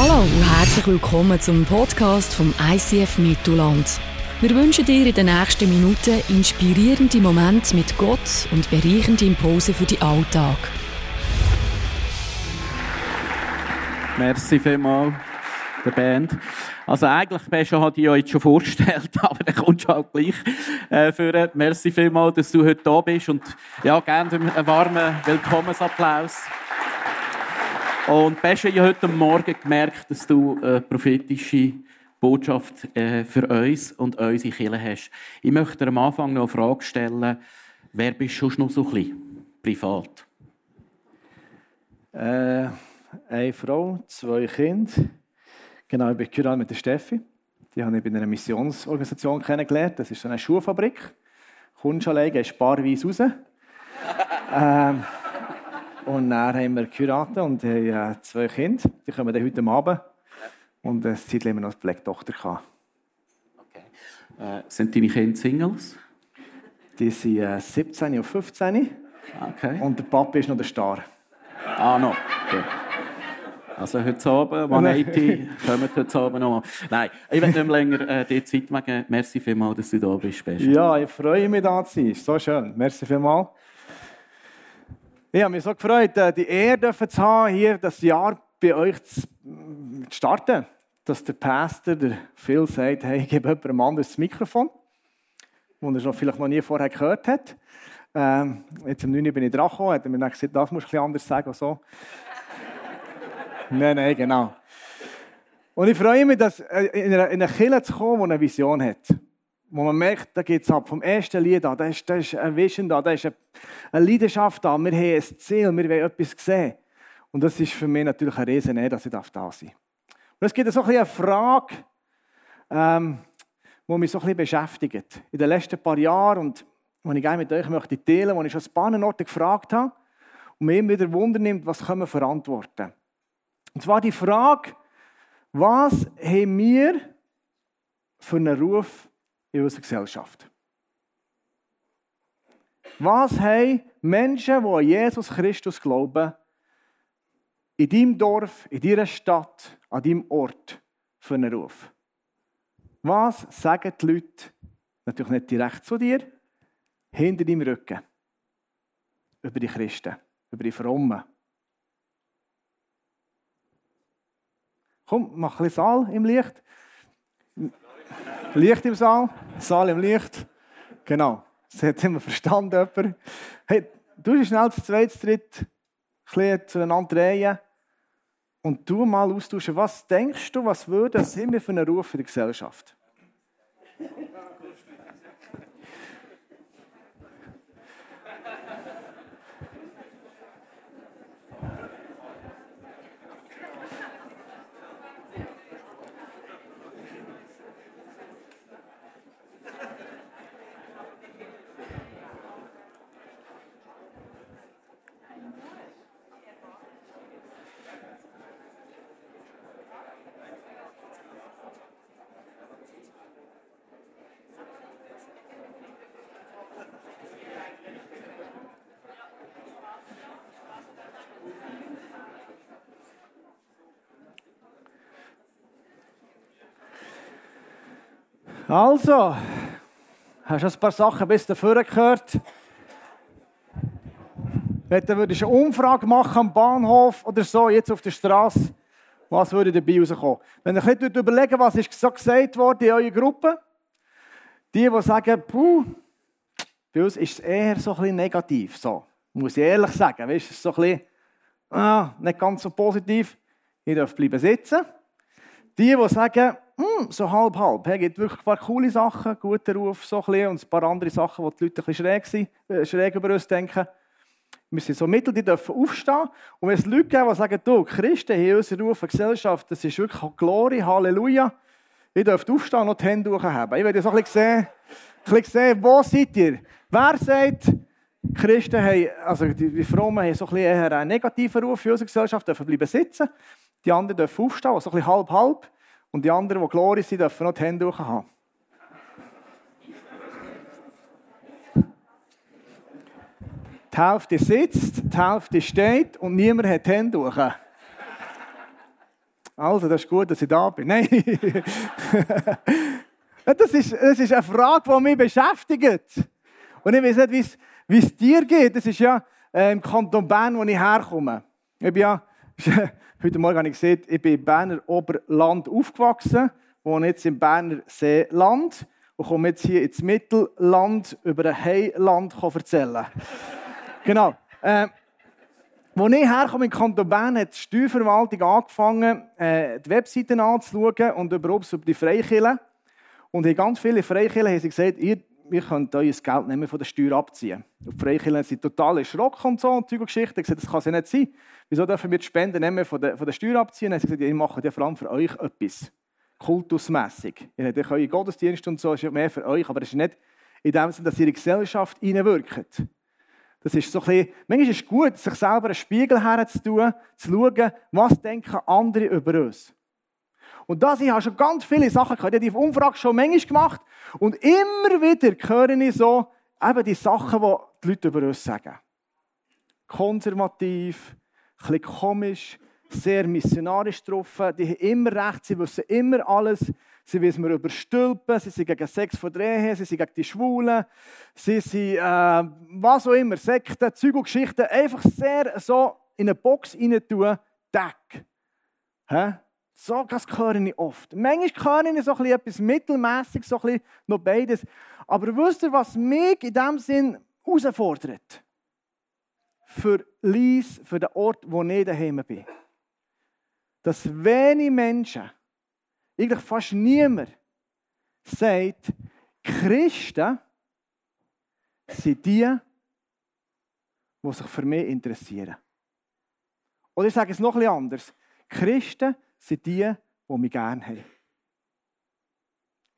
Hallo und herzlich willkommen zum Podcast vom ICF Mittelland. Wir wünschen dir in den nächsten Minuten inspirierende Momente mit Gott und bereichende Impulse für den Alltag. Merci vielmals der Band. Also eigentlich Pescha hat ich ja jetzt schon vorgestellt, aber dann kommst du halt gleich äh, für. Merci vielmals, dass du heute da bist und ja, gerne einen warmen Willkommensapplaus. Und Pescha, ich habe heute Morgen gemerkt, dass du eine prophetische Botschaft äh, für uns und unsere Kirche hast. Ich möchte dir am Anfang noch eine Frage stellen. Wer bist du noch so ein bisschen privat? Äh, eine Frau, zwei Kinder. Genau, ich bin geheiratet mit der Steffi. Die habe ich bei einer Missionsorganisation kennengelernt. Das ist so eine Schuhfabrik. Kommst allein, gehst paarweise raus. ähm, und dann haben wir geheiratet und haben äh, zwei Kinder. Die kommen dann heute Abend. Und eine Zeit haben wir noch eine Pflegetochter. Okay. Äh, sind deine Kinder Singles? Die sind äh, 17 und 15. Okay. Und der Papa ist noch der Star. Ah, noch. Okay. Also heute Abend, One 80, kommt heute Abend noch. Nein, ich will nicht mehr länger äh, die Zeit machen. Merci vielmals, dass du da bist. Best. Ja, ich freue mich, da zu sein. So schön. Merci vielmals. Ich habe mich so gefreut, äh, die Ehre zu haben, hier das Jahr bei euch zu starten. Dass der Pastor, der Phil, sagt, hey, ich gebe jemandem anderes das Mikrofon, das er vielleicht noch nie vorher gehört hat. Ähm, jetzt am 9. bin ich dran gekommen, hat er mir dann gesagt, das musst du ein bisschen anders sagen. So. nein, nein, genau. Und ich freue mich, dass äh, in eine Kirche zu kommen, die eine Vision hat wo man merkt, da geht es ab. Vom ersten Lied an, da ist, da ist ein Vision da, da ist eine Leidenschaft da. Wir haben ein Ziel, wir wollen etwas sehen. Und das ist für mich natürlich ein Riesen, dass ich da sein darf. Und es gibt so ein eine Frage, ähm, die mich so ein bisschen beschäftigt. In den letzten paar Jahren und die ich gerne mit euch möchte teilen, wo ich schon ein paar Orte gefragt habe und mir immer wieder Wunder nimmt, was können wir verantworten. Und zwar die Frage, was haben wir für einen Ruf in unserer Gesellschaft. Was haben Menschen, die an Jesus Christus glauben, in deinem Dorf, in deiner Stadt, an deinem Ort für einen Ruf? Was sagen die Leute, natürlich nicht direkt zu dir, hinter deinem Rücken, über die Christen, über die Frommen? Komm, mach ein bisschen Saal im Licht. Licht im Saal, Saal im Licht. Genau, das hat immer verstanden. Jemand. Hey, du bist schnell zu zweit, zu dritt, ein zueinander drehen und du mal austauschen. Was denkst du, was würde das immer für einen Ruf in der Gesellschaft? Also, hast du ein paar Sachen bis dahin gehört? Wenn du eine Umfrage machen am Bahnhof oder so, jetzt auf der Straße, was würde dabei rauskommen? Wenn ihr bisschen überlegen, was ist so gesagt worden in eurer Gruppe, die, die sagen, puh, bei uns ist es eher so ein bisschen negativ, so, muss ich ehrlich sagen, weißt, es ist so ein bisschen, ah, nicht ganz so positiv, ihr dürft bleiben sitzen. Die, die sagen, hm, so halb, halb. Es gibt wirklich ein paar coole Sachen, guter Ruf so ein bisschen, und ein paar andere Sachen, wo die Leute ein bisschen schräg, sind, äh, schräg über uns denken. Wir sind so Mittel, die dürfen aufstehen. Und wenn es Leute gibt, die sagen, du, Christen hier, unsere Ruf der Gesellschaft, das ist wirklich Glory, Halleluja. Ihr dürft aufstehen und die Hände hochheben. Ich werde so ein bisschen sehen, ein bisschen sehen, wo seid ihr? Wer sagt, Christen haben, also die Frommen haben so ein bisschen eher einen negativen Ruf für unsere Gesellschaft, dürfen bleiben sitzen. Die anderen dürfen aufstehen, so ein bisschen halb-halb. Und die anderen, die Glory sind, dürfen noch die Hände hoch haben. Die Hälfte sitzt, die Hälfte steht und niemand hat die Hände hoch. Also, das ist gut, dass ich da bin. Nein. das, ist, das ist eine Frage, die mich beschäftigt. Und ich weiß nicht, wie es dir geht. Das ist ja äh, im Kanton Bern, wo ich herkomme. Ich bin ja, heute Morgen habe ich gesehen, ich bin im Berner Oberland aufgewachsen, wohne jetzt im Berner Seeland und komme jetzt hier ins Mittelland über ein Heiland erzählen. genau. Äh, als ich herkomme in Kanton Bern, hat die Steuerverwaltung angefangen, äh, die Webseiten anzuschauen und überhaupt über die Freikirchen. Und in ganz viele Freikirchen haben sie gesagt, ihr, ihr könnt euer Geld mehr von der Steuer abziehen. Und die Freikirchen sind total erschrocken und so und Zeug und Geschichten. gesagt, das kann ja nicht sein. Wieso dürfen wir die Spenden mehr von der, von der Steuer abziehen? Und sie gesagt, ihr macht ja vor allem für euch etwas. Kultusmässig. Ihr habt euren Gottesdienst und so, ist ja mehr für euch, aber es ist nicht in dem Sinne, dass ihr in die Gesellschaft hineinwirkt. Das ist so ein bisschen, manchmal ist es gut, sich selber einen Spiegel herzutun, zu schauen, was denken andere über uns. Und das, ich habe schon ganz viele Sachen gehört. Ich habe die Umfrage schon manchmal gemacht. Und immer wieder höre ich so eben die Sachen, die die Leute über uns sagen. Konservativ, ein komisch, sehr missionarisch getroffen. Die haben immer recht, sie wissen immer alles. Sie wissen wir über Stülpen, sie sind gegen Sex von der sie sind gegen die Schwulen, sie sind, äh, was auch immer, Sekten, Zeug und Geschichten, einfach sehr so in eine Box rein tun, Deck. Hä? So, das höre ich oft. Manchmal höre ich so etwas mittelmäßig, so ein noch beides. Aber wisst ihr, was mich in diesem Sinn herausfordert? Für Lies, für den Ort, wo ich daheim bin. Dass wenige Menschen eigentlich fast niemand sagt, Christen sind die, die sich für mich interessieren. Oder ich sage es noch etwas anders. Christen sind die, die mich gerne haben.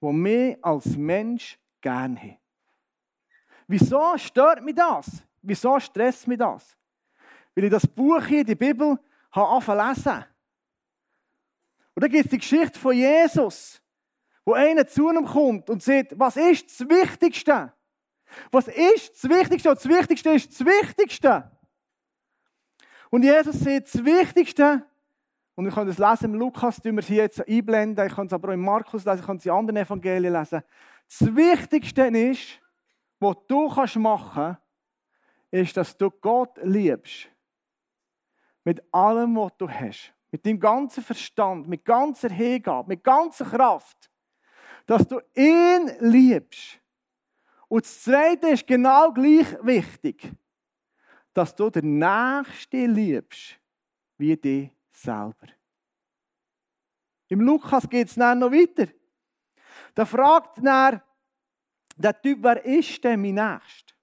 Die mich als Mensch gerne haben. Wieso stört mich das? Wieso stresst mich das? Weil ich das Buch hier, die Bibel, habe angefangen. Und dann gibt es die Geschichte von Jesus, wo einer zu ihm kommt und sagt, was ist das Wichtigste? Was ist das Wichtigste? Und das Wichtigste ist das Wichtigste. Und Jesus sagt, das Wichtigste, und ich kann das lesen im Lukas, tun wir sie jetzt einblenden, ich kann es aber auch im Markus lesen, ich kann es in anderen Evangelien lesen. Das Wichtigste ist, was du kannst machen ist, dass du Gott liebst. Mit allem, was du hast mit deinem ganzen Verstand, mit ganzer Hingabe, mit ganzer Kraft, dass du ihn liebst. Und das Zweite ist genau gleich wichtig, dass du den Nächsten liebst, wie dich selber. Im Lukas geht es dann noch weiter. Da fragt er, der Typ, wer ist denn mein Nächster?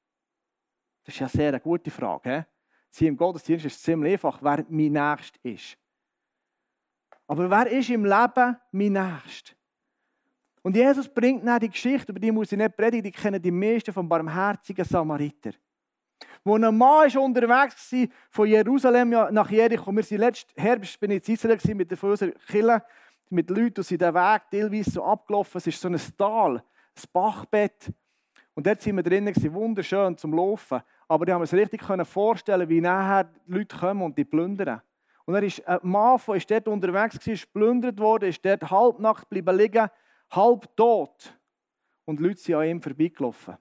Das ist ja sehr eine gute Frage. Sie im Gottesdienst ist es ziemlich einfach, wer mein Nächster ist. Aber wer ist im Leben mein Nächster? Und Jesus bringt dann die Geschichte, über die muss ich nicht predigen, die kennen die meisten vom barmherzigen Samariter. Wo ein Mann ist unterwegs war, von Jerusalem nach Jericho. Wir sind letzten Herbst bin ich in Israel mit unserer Kille, mit Leuten, die sind den Weg teilweise so abgelaufen. Es ist so ein Tal, ein Bachbett. Und dort sind wir drinnen, wunderschön zum Laufen. Aber die haben es richtig vorstellen, wie nachher die Leute kommen und die plündern. Und er ist ein Mann, der ist dort unterwegs war, ist geplündert worden, ist dort halbnackt geblieben liegen, halb tot. Und die Leute sind an ihm vorbeigelaufen.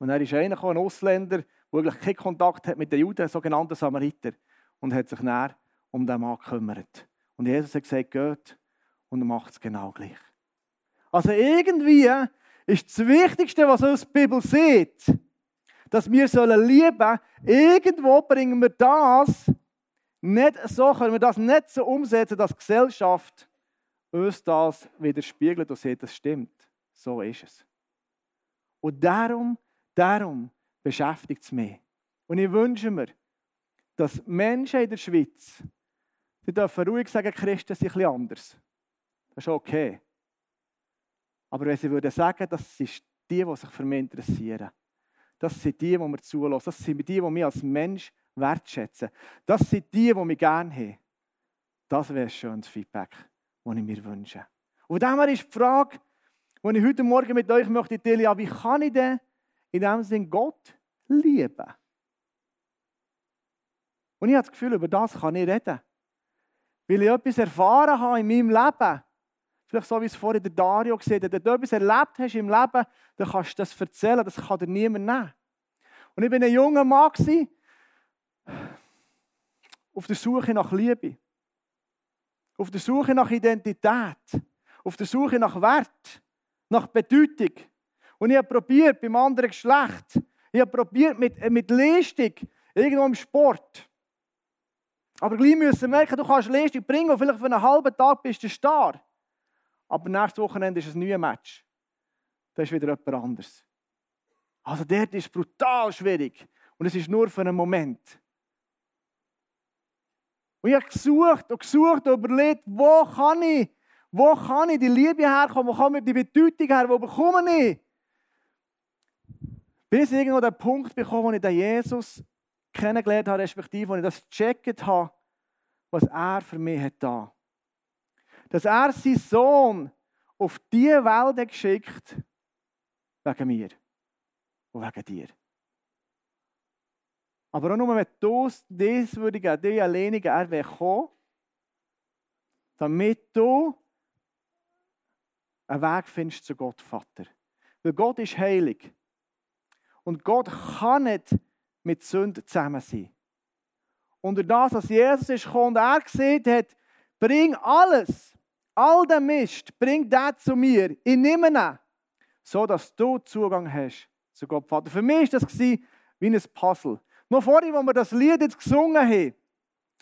Und er ist einer, ein Ausländer, der eigentlich keinen Kontakt hat mit den Juden, sogenannten Samariter, und hat sich näher um den Mann gekümmert. Und Jesus hat gesagt, geht und macht es genau gleich. Also irgendwie ist das Wichtigste, was uns die Bibel sieht, dass wir sollen lieben, irgendwo bringen wir das nicht so können wir das nicht so umsetzen, dass die Gesellschaft uns das widerspiegelt und sieht, das stimmt. So ist es. Und darum, darum beschäftigt es mich. Und ich wünsche mir, dass Menschen in der Schweiz, die dürfen ruhig sagen, Christen sind etwas anders. Das ist okay. Aber wenn sie würden sagen, das sind die, die sich für mich interessieren, das sind die, die mir zulassen, das sind die, die mich als Mensch wertschätzen. Das sind die, die mich gerne haben. Das wäre ein schönes Feedback, das ich mir wünsche. Und dem ist die Frage, die ich heute Morgen mit euch möchte teilen, wie kann ich denn in diesem Sinn Gott lieben? Und ich habe das Gefühl, über das kann ich reden. Weil ich etwas erfahren habe in meinem Leben. Vielleicht so, wie es vorhin der Dario gesehen hat. Wenn du etwas erlebt hast im Leben, dann kannst du das erzählen. Das kann dir niemand nehmen. Und ich war ein junger Mann, auf der Suche nach Liebe. Auf der Suche nach Identität. Auf der Suche nach Wert. Nach Bedeutung. Und ich habe probiert beim anderen Geschlecht. Ich habe probiert mit, äh, mit Leistung. Irgendwo im Sport. Aber gleich müssen merken, du kannst Leistung bringen und vielleicht für einen halben Tag bist du Star. Aber nächstes Wochenende ist ein neues Match. Da ist wieder jemand anderes. Also dort ist brutal schwierig. Und es ist nur für einen Moment. Und ich habe gesucht und gesucht und überlegt, wo kann ich, wo kann ich die Liebe herkommen, wo kann ich die Bedeutung her, wo bekomme ich? Bis ich irgendwo den Punkt bekomme, wo ich den Jesus kennengelernt habe, respektive, wo ich das gecheckt habe, was er für mich hat da. Dass er seinen Sohn auf diese Welt geschickt wegen mir und wegen dir. Aber auch nur, wenn du das geben, die alleine er wäre kommen, damit du einen Weg findest zu Gott, Vater. Weil Gott ist heilig. Und Gott kann nicht mit Sünden zusammen sein. Und durch das, dass Jesus ist gekommen und er gesehen hat, bring alles, all den Mist, bring das zu mir. Ich nehme ihn, so dass du Zugang hast zu Gott Vater. Für mich war das wie ein Puzzle. Noch vorhin, als wir das Lied jetzt gesungen haben,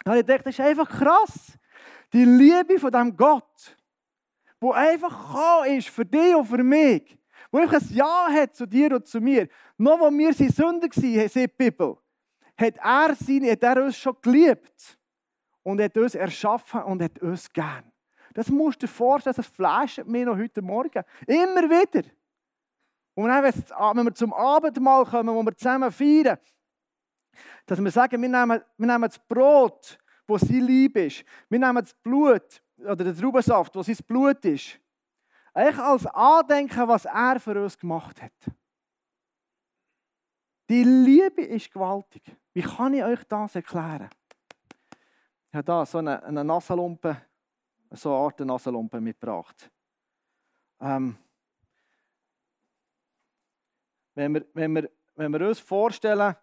habe ich gedacht, das ist einfach krass. Die Liebe von diesem Gott, wo einfach gekommen ist für dich und für mich, wo einfach ein Ja hat zu dir und zu mir. Noch als wir seine Sünder waren, sagt die Bibel, hat er, seine, hat er uns schon geliebt und hat uns erschaffen und hat uns gern. Das musst du dir vorstellen, das flasht mir noch heute Morgen. Immer wieder. Und dann, wenn wir zum Abendmahl kommen, wo wir zusammen feiern, dass wir sagen, wir nehmen, wir nehmen das Brot, wo sein Lieb ist. Wir nehmen das Blut, oder den Traubensaft, wo sein Blut ist. Eigentlich als Andenken, was er für uns gemacht hat. Die Liebe ist gewaltig. Wie kann ich euch das erklären? Ich habe hier so eine, eine Nasenlumpe, so eine Art Nasenlumpe mitgebracht. Ähm, wenn, wir, wenn, wir, wenn wir uns vorstellen,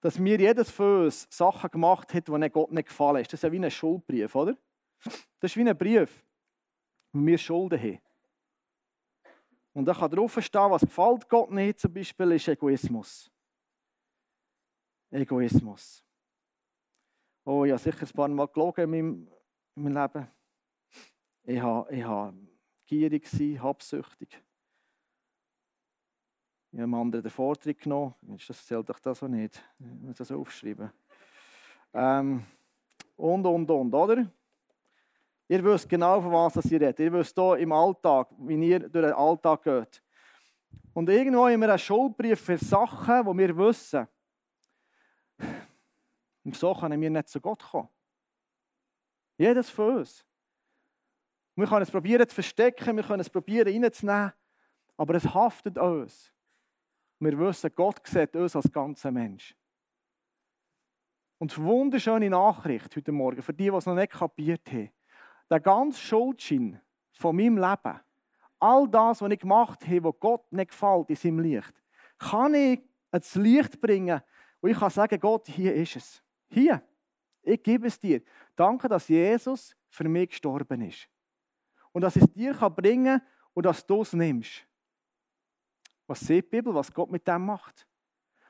dass mir jedes von uns Sachen gemacht hat, die Gott nicht gefallen ist. Das ist ja wie ein Schuldbrief, oder? Das ist wie ein Brief, wo wir Schulden haben. Und da kann drauf stehen, was gefällt Gott nicht, zum Beispiel, ist Egoismus. Egoismus. Oh, ich habe sicher ein paar Mal gelogen in meinem, in meinem Leben. Ich habe, ich habe gierig gewesen, habsüchtig. Ich habe einem anderen den Vortritt genommen. Das zählt doch das auch nicht. Ich muss das aufschreiben. Ähm, und, und, und, oder? Ihr wisst genau, von was ihr redet. Ihr wisst hier im Alltag, wie ihr durch den Alltag geht. Und irgendwo haben wir einen Schuldbrief für Sachen, die wir wissen. Und so können wir nicht zu Gott kommen. Jedes von uns. Wir können es probieren zu verstecken, wir können es probieren reinzunehmen, aber es haftet uns. Wir wissen, Gott sieht uns als ganzer Mensch. Und wunderschöne Nachricht heute Morgen, für die, die es noch nicht kapiert haben. Der ganze Schuldschein von meinem Leben, all das, was ich gemacht habe, was Gott nicht gefällt in seinem Licht, kann ich ins Licht bringen und ich kann sagen, Gott, hier ist es. Hier, ich gebe es dir. Danke, dass Jesus für mich gestorben ist. Und dass ich es dir bringen kann und dass du es nimmst. Was sieht die Bibel, was Gott mit dem macht?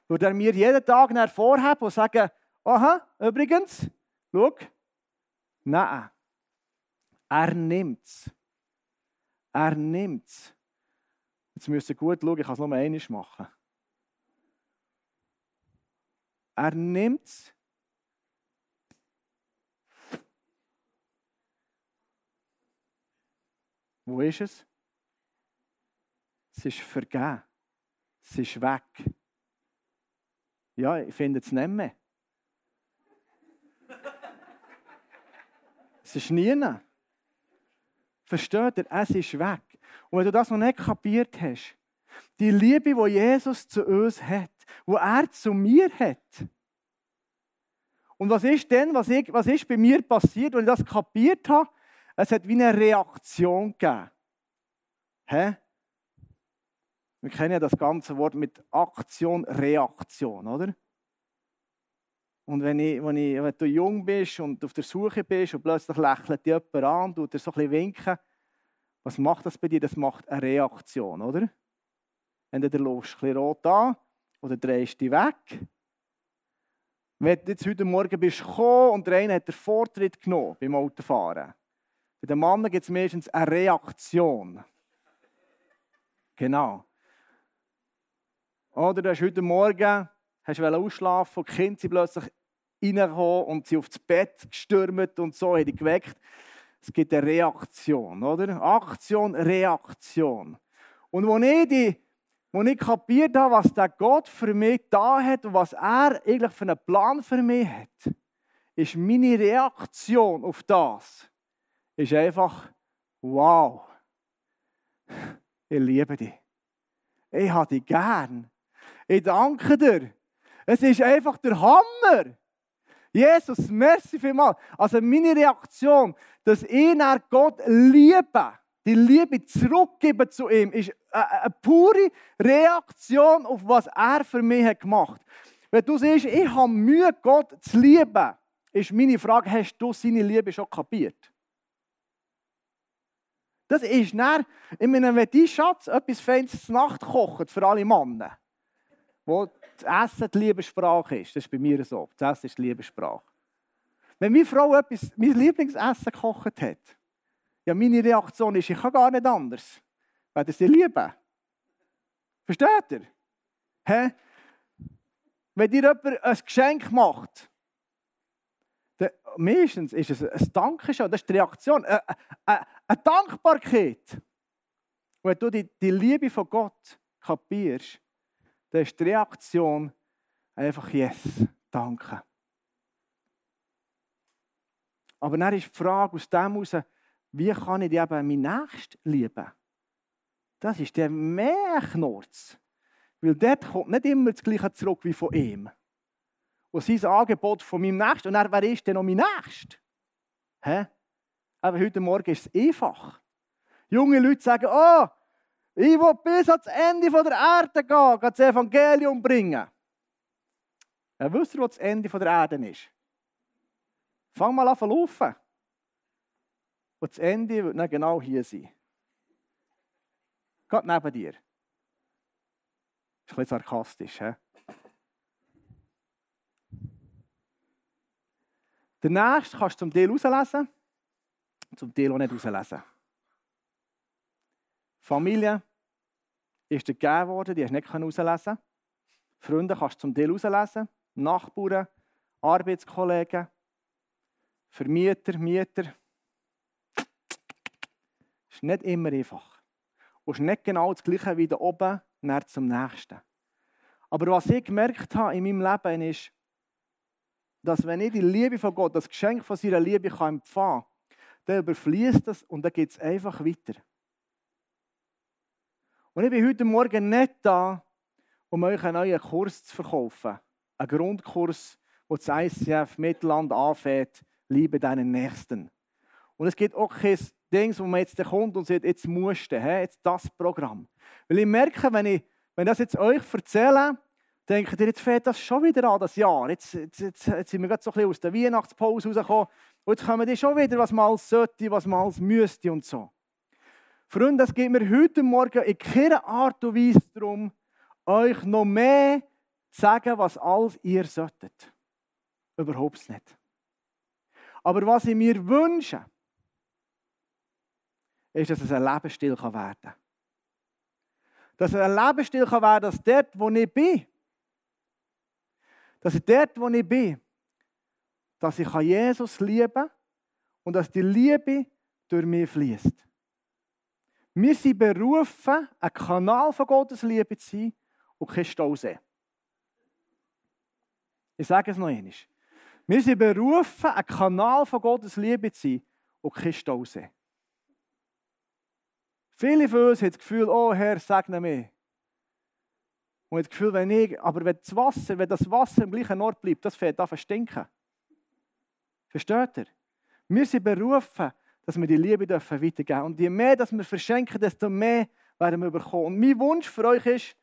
Würde er mir jeden Tag hervorheben und sagen, aha, übrigens, schau, nein, er nimmt es. Er nimmt es. Jetzt müsst ihr gut schauen, ich kann es nur einmal machen. Er nimmt es. Wo ist es? Es ist vergeben. Es ist weg. Ja, ich finde es nicht mehr. Es ist nie. Versteht ihr? Es ist weg. Und wenn du das noch nicht kapiert hast, die Liebe, die Jesus zu uns hat, wo er zu mir hat, Und was ist denn, was, ich, was ist bei mir passiert, als ich das kapiert habe? Es hat wie eine Reaktion gegeben. Hä? Wir kennen ja das ganze Wort mit Aktion, Reaktion, oder? Und wenn, ich, wenn, ich, wenn du jung bist und auf der Suche bist und plötzlich lächelt dich jemand an und dir so ein bisschen winken, was macht das bei dir? Das macht eine Reaktion, oder? Entweder läufst du ein bisschen rot an oder drehst dich weg. Wenn du jetzt heute Morgen bist gekommen und der eine hat den Vortritt genommen beim Autofahren. Bei den Männern gibt es meistens eine Reaktion. Genau. Oder du hast heute Morgen hast ausschlafen und die Kinder sind plötzlich reingekommen und sie aufs Bett gestürmt und so, haben die geweckt. Es gibt eine Reaktion, oder? Aktion, Reaktion. Und wo ich, die, wo ich kapiert habe, was der Gott für mich da hat und was er eigentlich für einen Plan für mich hat, ist meine Reaktion auf das, ist einfach, wow, ich liebe dich. Ich habe dich gern. Ich danke dir. Es ist einfach der Hammer. Jesus, merci vielmals. Also meine Reaktion, dass ich Gott liebe, die Liebe zurückgeben zu ihm, ist eine pure Reaktion auf was er für mich hat gemacht. Wenn du siehst, ich habe Mühe, Gott zu lieben, ist meine Frage, hast du seine Liebe schon kapiert? Das ist dann, ich meine, wenn dein Schatz etwas Feines zur Nacht kocht für alle Männer, das Essen die Liebessprache ist. Das ist bei mir so. Das Essen ist die Liebessprache. Wenn meine Frau etwas, mein Lieblingsessen gekocht hat, ja, meine Reaktion ist, ich kann gar nicht anders. Weil sie lieben. Versteht ihr? Hä? Wenn dir jemand ein Geschenk macht, dann, meistens ist es ein Dankeschön, das ist die Reaktion, eine, eine, eine Dankbarkeit. Wenn du die, die Liebe von Gott kapierst, dann ist die Reaktion einfach Yes, danke. Aber dann ist die Frage aus dem heraus, wie kann ich eben meinen Nächsten lieben? Das ist der mehr Knurz. Weil dort kommt nicht immer das Gleiche zurück wie von ihm. Und sein Angebot von meinem Nächsten. Und dann, wer ist denn noch mein Nächster? Aber heute Morgen ist es einfach. Junge Leute sagen, oh, ich will bis ans Ende der Erde gehen, das Evangelium bringen. Ja, wisst ihr, wo das Ende der Erde ist? Fang mal an zu laufen. Und das Ende wird dann genau hier sein. Geht neben dir. Ist ein bisschen sarkastisch, he? Den nächsten kannst du zum Teil rauslesen, zum Teil auch nicht rauslesen. Familie ist dir gegeben worden, die hast du nicht herauslesen Freunde kannst du zum Teil herauslesen. Nachbarn, Arbeitskollegen, Vermieter, Mieter. Ist nicht immer einfach. Und ist nicht genau das Gleiche wie da oben, näher zum Nächsten. Aber was ich gemerkt habe in meinem Leben ist, dass wenn ich die Liebe von Gott, das Geschenk von seiner Liebe empfangen kann, dann überfließt das und dann geht es einfach weiter. Und ich bin heute Morgen nicht da, um euch einen neuen Kurs zu verkaufen. Einen Grundkurs, wo das ICF Mittelland anfängt, liebe deinen Nächsten. Und es gibt auch kein Ding, wo man jetzt kommt und sagt, jetzt musst du, jetzt das Programm. Weil ich merke, wenn ich, wenn das jetzt euch erzähle, denkt ihr, jetzt fängt das schon wieder an, das Jahr. Jetzt, jetzt, jetzt, jetzt sind wir gerade so ein bisschen aus der Weihnachtspause rausgekommen. Und jetzt kommen die schon wieder, was man alles sollte, was man alles müsste und so. Freunde, es geht mir heute Morgen in keiner Art und Weise darum, euch noch mehr zu sagen, was alles ihr solltet. Überhaupt nicht. Aber was ich mir wünsche, ist, dass es ein Lebensstil werden kann. Dass es ein Lebensstil werden kann, dass dort, wo ich bin, dass ich dort, wo ich bin, dass ich Jesus lieben kann und dass die Liebe durch mich fließt. Wir sind berufen, ein Kanal von Gottes Liebe zu sein und kein Stausee. Ich sage es noch einmal. Wir sind berufen, ein Kanal von Gottes Liebe zu sein und kein Stausee. Viele von uns haben das Gefühl, oh Herr, segne mich. Und das Gefühl, wenn ich, aber wenn das Wasser, wenn das Wasser im gleichen Ort bleibt, das fängt an zu stinken. Versteht ihr? Wir sind berufen, dass wir die Liebe weitergeben dürfen. Und je mehr dass wir verschenken, desto mehr werden wir bekommen. Und mein Wunsch für euch ist,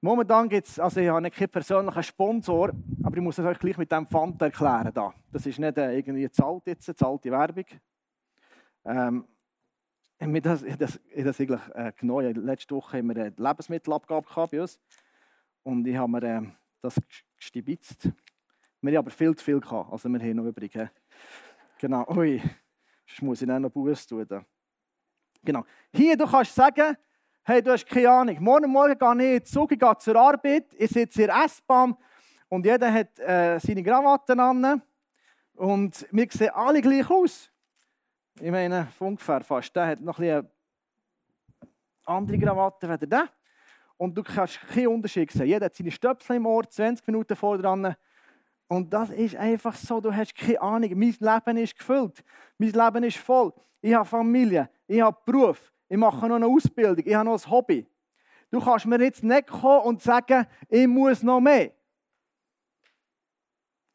momentan gibt es, also ich habe keinen persönlichen Sponsor, aber ich muss es euch gleich mit dem Pfand erklären. Da. Das ist nicht äh, irgendwie zahlt jetzt, zahlte Werbung. Ähm, ich das, das, das eigentlich äh, genommen. Letzte Woche haben wir eine Lebensmittelabgabe bei uns. Und ich habe mir äh, das gestibitzt. Wir haben aber viel zu viel gehabt. Also wir haben noch übrig. Äh. Genau. Ui, sonst muss ich noch Buß tun. Genau. Hier, du kannst sagen, hey, du hast keine Ahnung. Morgen Morgen gehe ich in den Zug, ich gehe zur Arbeit, ich sitze in der S-Bahn und jeder hat äh, seine Krawatten an. Und wir sehen alle gleich aus. Ich meine, ungefähr fast. Der hat noch ein andere Krawatte als der. Und du kannst keinen Unterschied sehen. Jeder hat seine Stöpsel im Ohr, 20 Minuten vor dran. Und das ist einfach so, du hast keine Ahnung. Mein Leben ist gefüllt. Mein Leben ist voll. Ich habe Familie, ich habe Beruf, ich mache noch eine Ausbildung, ich habe noch ein Hobby. Du kannst mir jetzt nicht kommen und sagen, ich muss noch mehr.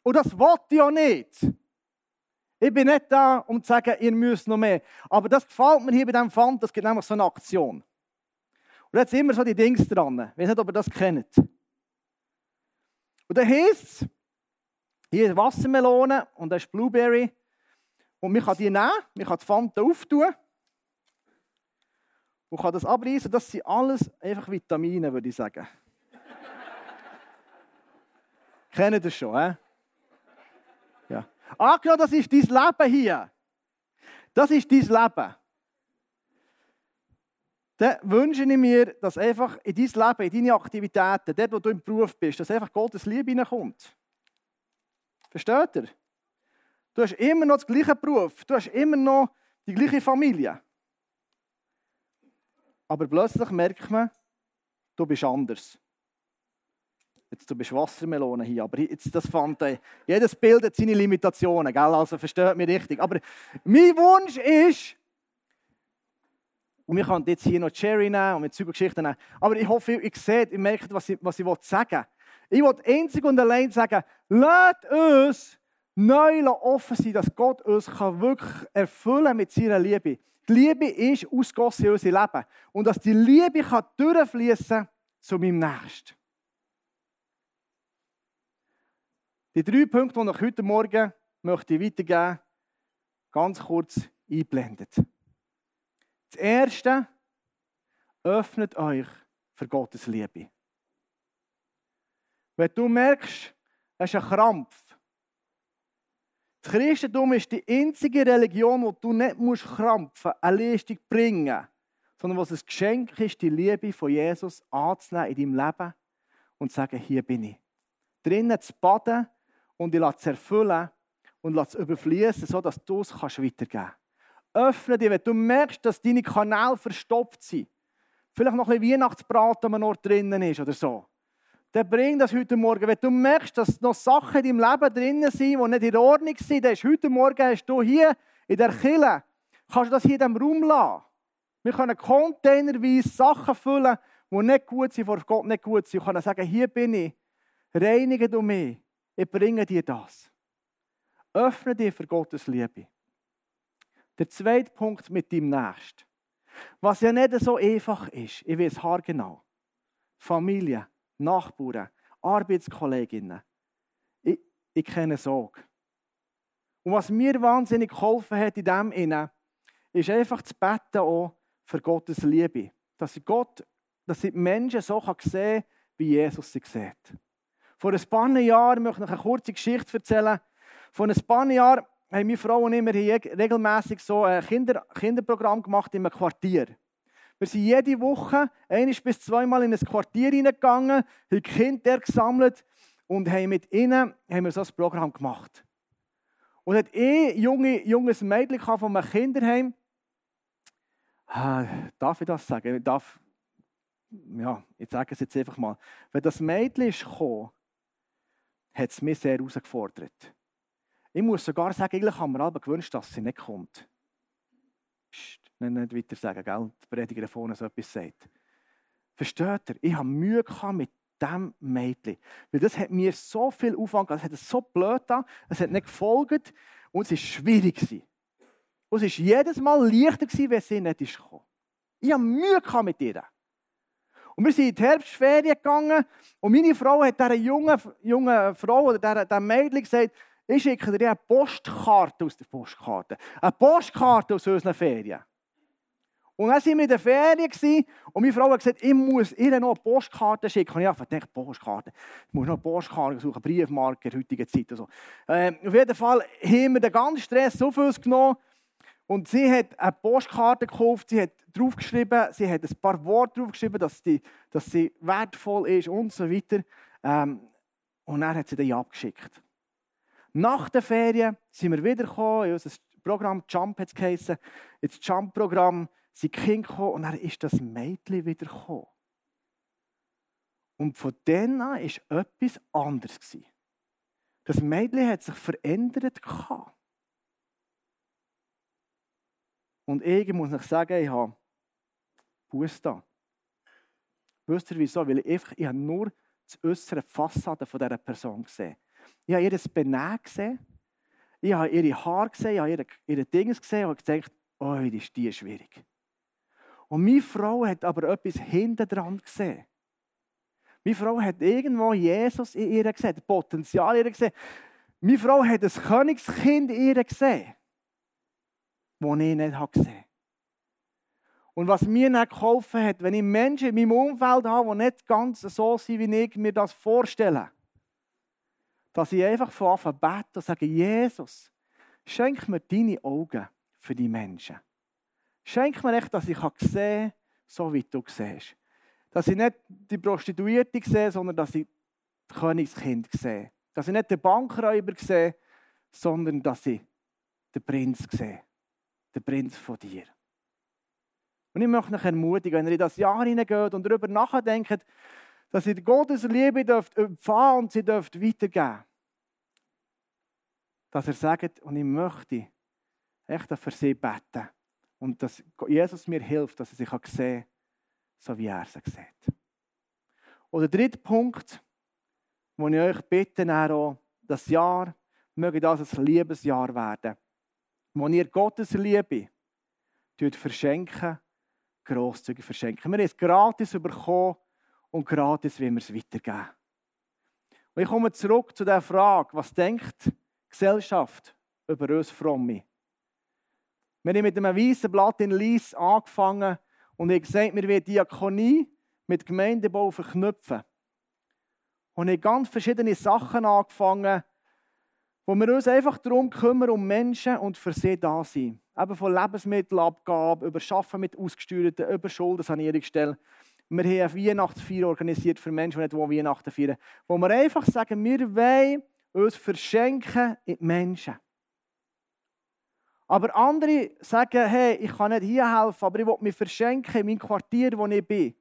Und das wollte ich auch nicht. Ich bin nicht da, um zu sagen, ihr müsst noch mehr. Aber das gefällt mir hier bei diesem Pfand, das gibt nämlich so eine Aktion. Und jetzt immer so die Dings dran. Ich weiß nicht, ob ihr das kennt. Und da heisst es, hier ist Wassermelone und das ist Blueberry. Und man kann die nehmen, man kann die Pfand auftun und kann das abreißen. Das sind alles einfach Vitamine, würde ich sagen. Kennt ihr das schon, hä? Angenommen, das ist dein Leben hier. Das ist dein Leben. Dann wünsche ich mir, dass einfach in dein Leben, in deine Aktivitäten, dort, wo du im Beruf bist, dass einfach Gottes Liebe hineinkommt. Versteht ihr? Du hast immer noch den gleichen Beruf, du hast immer noch die gleiche Familie. Aber plötzlich merkt man, du bist anders. Jetzt, du bist Wassermelone hier, aber jetzt, das fand ich, jedes Bild hat seine Limitationen, gell? also versteht mich richtig. Aber mein Wunsch ist, und wir können jetzt hier noch Cherry nehmen und mit Geschichten nehmen, aber ich hoffe, ihr seht, ihr merkt, was ich, was ich sagen will. Ich will einzig und allein sagen, lasst uns neu offen sein, dass Gott uns wirklich erfüllen mit seiner Liebe. Die Liebe ist ausgossen in unser Leben. Und dass die Liebe durchfließen kann zu meinem Nächsten. Die drei Punkte, die ich heute Morgen möchte weitergeben ganz kurz einblendet. Das erste, öffnet euch für Gottes Liebe. Wenn du merkst, das ist ein Krampf. Das Christentum ist die einzige Religion, wo du nicht musst krampfen, eine Leistung bringen, sondern was ein Geschenk ist, die Liebe von Jesus anzunehmen in deinem Leben und zu sagen, hier bin ich. Drinnen zu baden und ich lasse es erfüllen und lasse es überfließen, sodass du es weitergeben kannst. Öffne dich, wenn du merkst, dass deine Kanäle verstopft sind. Vielleicht noch ein bisschen Weihnachtsbraten am Ort drinnen ist oder so. Dann bring das heute Morgen. Wenn du merkst, dass noch Sachen in deinem Leben drinnen sind, die nicht in Ordnung sind, dann ist heute Morgen hast du hier in der Kille, kannst du das hier in diesem Raum lassen. Wir können containerweise Sachen füllen, die nicht gut sind, vor Gott nicht gut sind. Wir können sagen, hier bin ich, reinige du mich ich bringe dir das. Öffne dich für Gottes Liebe. Der zweite Punkt mit dem Nächsten. Was ja nicht so einfach ist, ich weiß haargenau. Familie, Nachbarn, Arbeitskolleginnen. Ich, ich kenne Sorge. Und was mir wahnsinnig geholfen hat in dem Innen, ist einfach zu beten auch für Gottes Liebe. Dass ich Gott, dass ich die Menschen so sehen kann, wie Jesus sie sieht. Vor ein paar Jahren, möchte ich eine kurze Geschichte erzählen. Vor ein paar Jahren haben meine Frau und ich regelmäßig so ein Kinder Kinderprogramm gemacht in einem Quartier. Wir sind jede Woche ein bis zweimal in ein Quartier hineingegangen, haben Kinder gesammelt und haben mit ihnen haben wir so ein Programm gemacht. Und hat eh junge, junges Mädchen von einem Kinderheim. Ah, darf ich das sagen? Ich darf, ja, ich sage es jetzt einfach mal. Wenn das Mädchen ist gekommen, hat es mich sehr herausgefordert. Ich muss sogar sagen, eigentlich haben wir alle gewünscht, dass sie nicht kommt. Psst, nicht, nicht weiter sagen, gell? Die Prediger vorne so etwas sagt. Versteht ihr? Ich habe Mühe gehabt mit diesem Mädchen. Weil das hat mir so viel Aufwand gegeben, es hat so blöd da, es hat nicht gefolgt und es war schwierig. Und es war jedes Mal leichter, wenn sie nicht gekommen Ich hatte Mühe mit ihr. Und wir sind in die Herbstferien gegangen und meine Frau hat dieser jungen, jungen Frau oder dieser Mädchen gesagt, ich schicke dir eine Postkarte aus der Postkarte. Eine Postkarte aus unseren Ferien. Und dann waren wir in der Ferien und meine Frau hat gesagt, ich muss ihr noch eine Postkarte schicken. Und ich habe gedacht, Postkarte, ich muss noch eine Postkarte suchen, Briefmarker, heutige Zeit und so. Ähm, auf jeden Fall haben wir den ganzen Stress auf uns genommen. Und sie hat eine Postkarte gekauft, sie hat draufgeschrieben, sie hat ein paar Worte draufgeschrieben, dass, die, dass sie wertvoll ist und so weiter. Ähm, und dann hat sie die abgeschickt. Nach der Ferien sind wir wiedergekommen in unser Programm Jump hat es geheißen, ins Jump-Programm sind die Kinder gekommen und dann ist das Mädchen wieder gekommen. Und von dann an war etwas anderes. Das Mädchen hat sich verändert. Und ich muss ich sagen, ich habe Buß. Wisst ihr wieso? Weil ich, ich habe nur das äußere Fassade von dieser Person gesehen. Ich habe ihr Benehmen gesehen. Ich habe ihre Haare gesehen, ich habe ihre, ihre Dinge gesehen und gedacht, oh, das ist die schwierig. Und meine Frau hat aber etwas hinten dran gesehen. Meine Frau hat irgendwo Jesus in ihr gesehen, das Potenzial in ihr gesehen. Meine Frau hat ein Königskind in ihr gesehen, das ich nicht gesehen habe. Und was mir nicht geholfen hat, wenn ich Menschen in meinem Umfeld habe, die nicht ganz so sind, wie ich mir das vorstelle, dass ich einfach von Anfang bete und sage, Jesus, schenk mir deine Augen für die Menschen. Schenk mir echt, dass ich sehen kann, so wie du siehst. Dass ich nicht die Prostituierte sehe, sondern dass ich das Königskind sehe. Dass ich nicht den Bankräuber sehe, sondern dass ich den Prinz sehe. Den Prinz von dir. Und ich möchte euch ermutigen, wenn ihr in das Jahr hineingeht und darüber nachdenkt, dass ihr Gottes Liebe dürft empfangen und sie dürft weitergeben. Dass er sagt, und ich möchte echt für sie beten. Und dass Jesus mir hilft, dass er sich sehen kann, so wie er sie sieht. Und der dritte Punkt, wo ich euch bitte, auch, das Jahr möge das ein Liebesjahr werden, wo ihr Gottes Liebe verschenken, grosszügig verschenken. Wir haben es gratis bekommen und gratis will wir es weitergeben. Und ich komme zurück zu der Frage, was denkt die Gesellschaft über uns Fromme? Wir haben mit einem weißen Blatt in Lies angefangen und ich gesagt, wir wollen Diakonie mit Gemeindebau verknüpfen. Und ich ganz verschiedene Sachen angefangen, wo wir uns einfach darum kümmern, um Menschen und für sie da sind. Eben von Lebensmittelabgabe, über Schaffen mit Ausgesteuerten, über Schuldensanierungsstellen. Wir haben Weihnachtsfeier organisiert für Menschen, die nicht Weihnachten feiern Wo wir einfach sagen, wir wollen uns verschenken in die Menschen. Aber andere sagen, hey, ich kann nicht hier helfen, aber ich will mich verschenken in meinem Quartier, wo ich bin.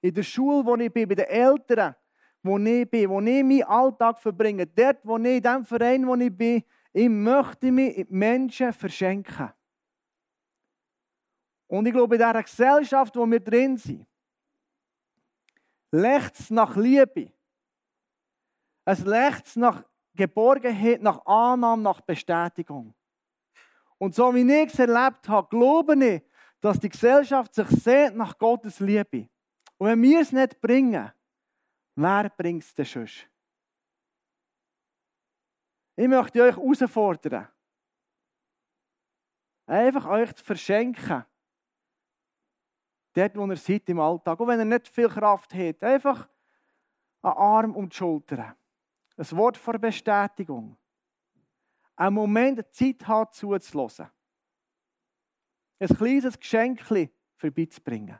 In der Schule, wo ich bin, bei den Eltern, wo ich bin, wo ich meinen Alltag verbringe. Dort, wo ich, in dem Verein, wo ich bin, ich möchte mich in Menschen verschenken. Und ich glaube, in dieser Gesellschaft, wo wir drin sind, lechzt nach Liebe. Es lechzt nach Geborgenheit, nach Annahme, nach Bestätigung. Und so wie ich es erlebt habe, glaube ich, dass die Gesellschaft sich sehnt nach Gottes Liebe. Und wenn wir es nicht bringen, wer bringt es denn schon? Ich möchte euch herausfordern, einfach euch zu verschenken. Dort, wo ihr seid im Alltag. Auch wenn ihr nicht viel Kraft habt. Einfach einen Arm um die Schulter. Ein Wort vor Bestätigung einen Moment Zeit hat, zuzulassen. Ein kleines Geschenk vorbeizubringen.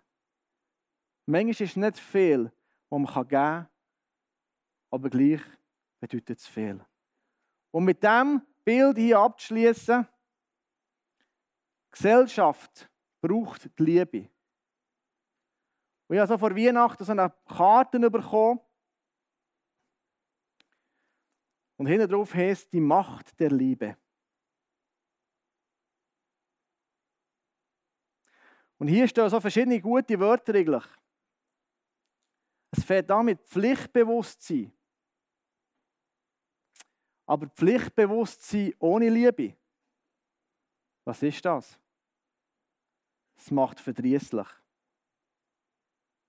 Manchmal ist es nicht viel, was man geben kann, aber gleich bedeutet es viel. Und mit diesem Bild hier abzuschließen, Gesellschaft braucht die Liebe. Und ich habe so vor Weihnachten so eine Karte bekommen, Und hinten drauf heißt die Macht der Liebe. Und hier stehen so verschiedene gute Wörter eigentlich. Es fängt an mit Pflichtbewusstsein. Aber Pflichtbewusstsein ohne Liebe, was ist das? Es macht verdrießlich.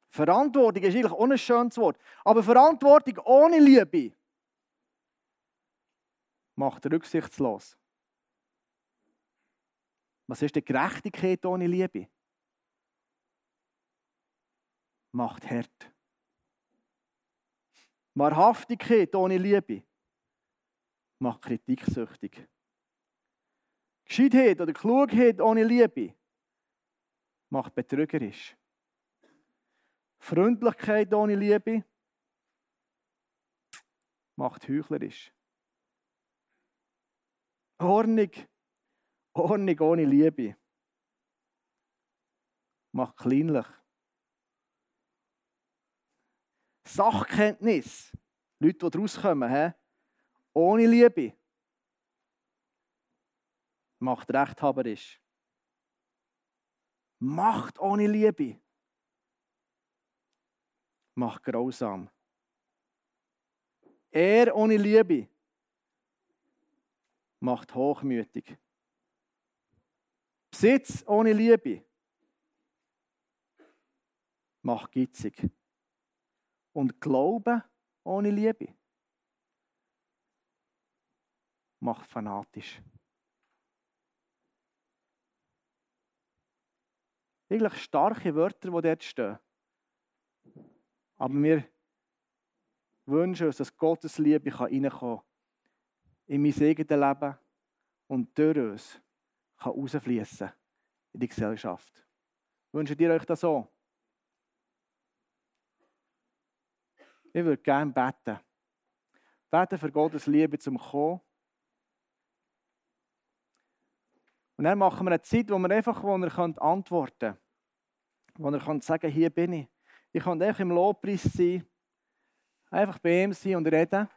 Verantwortung ist eigentlich auch ein schönes Wort. Aber Verantwortung ohne Liebe macht rücksichtslos. Was ist die Gerechtigkeit ohne Liebe? Macht hart. Wahrhaftigkeit ohne Liebe macht kritiksüchtig. Gescheitheit oder Klugheit ohne Liebe macht betrügerisch. Freundlichkeit ohne Liebe macht heuchlerisch. Ordnung, Ordnung ohne Liebe macht kleinlich. Sachkenntnis, Leute, die rauskommen, he? ohne Liebe macht rechthaberisch. Macht ohne Liebe macht grausam. Er ohne Liebe macht hochmütig. Besitz ohne Liebe macht gitzig. Und Glaube ohne Liebe macht fanatisch. Eigentlich starke Wörter, die dort stehen. Aber wir wünschen uns, dass Gottes Liebe reinkommen kann in mein eigenes Leben und durch uns kann in die Gesellschaft. Wünscht ihr euch das so? Ich würde gerne beten. Beten für Gottes Liebe zum Kommen. Und dann machen wir eine Zeit, wo wir einfach wo ihr antworten könnt. Wo könnt sagen, hier bin ich. Ich kann einfach im Lobpreis sein, einfach bei ihm sein und reden.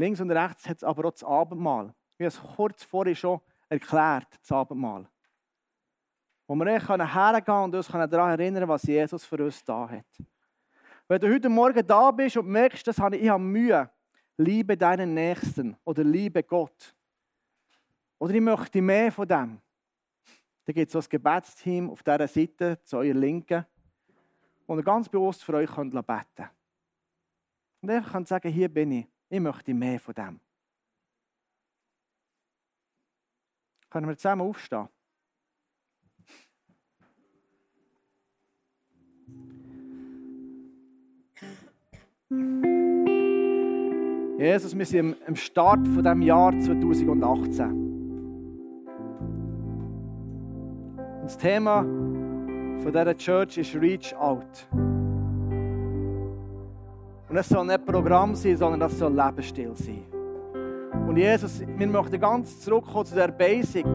Links und rechts hat es aber auch das Abendmahl. Ich habe es kurz vorher schon erklärt, das Abendmahl. Wo wir echt hergehen und uns daran erinnern was Jesus für uns da hat. Wenn du heute Morgen da bist und merkst, dass ich habe Mühe, liebe deinen Nächsten oder liebe Gott. Oder ich möchte mehr von dem. Dann gibt es so ein Gebetsteam auf dieser Seite zu eurer Linken wo ihr ganz bewusst für euch beten könnt. Und einfach könnt sagen, hier bin ich. Ich möchte mehr von dem. Können wir zusammen aufstehen? Jesus, wir sind am Start von dem Jahr 2018. Und das Thema von dieser Church ist Reach Out. Und es soll nicht Programm sein, sondern das soll Lebensstil sein. Und Jesus, wir möchten ganz zurückkommen zu der Basic,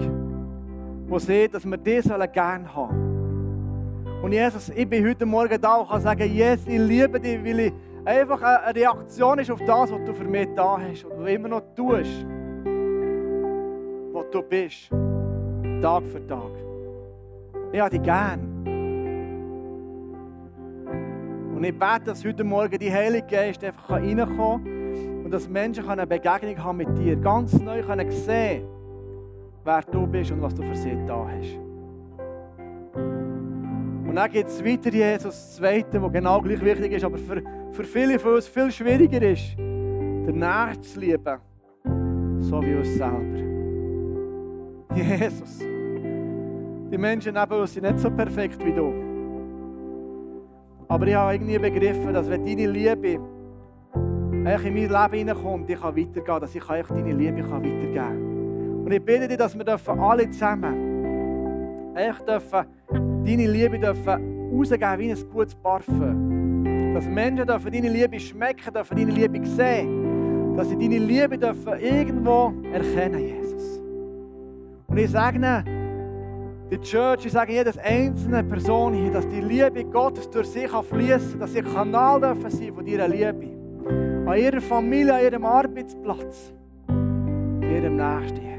wo sieht, dass wir das gerne haben. Und Jesus, ich bin heute Morgen da und kann sagen, Jesus, ich liebe dich, weil ich einfach eine Reaktion ist auf das, was du für mich da hast und was du immer noch tust. Was du bist. Tag für Tag. Ich habe dich gern. Ich bete, dass heute Morgen die Heilige Geist einfach reinkommen kann und dass Menschen eine Begegnung haben mit dir, ganz neu können sehen, wer du bist und was du für sie da hast. Und dann geht es weiter, Jesus, das Zweite, was genau gleich wichtig ist, aber für, für viele von uns viel schwieriger ist, den Nächsten zu lieben, so wie uns selber. Jesus, die Menschen neben uns sind nicht so perfekt wie du. Aber ich habe irgendwie begriffen, dass wenn deine Liebe in mein Leben hineinkommt, ich kann weitergehen, dass ich deine Liebe weitergeben kann. Und ich bitte dich, dass wir alle zusammen dürfen deine Liebe dürfen rausgeben wie ein gutes Parfum. Dass Menschen dürfen deine Liebe schmecken, dürfen deine Liebe sehen. Dass sie deine Liebe dürfen irgendwo erkennen, Jesus. Und ich sage die Church, ich sage jedes einzelne Person hier, dass die Liebe Gottes durch sie fließen kann, dass sie Kanal dürfen sein von ihrer Liebe. An ihrer Familie, an ihrem Arbeitsplatz, ihrem Nächsten.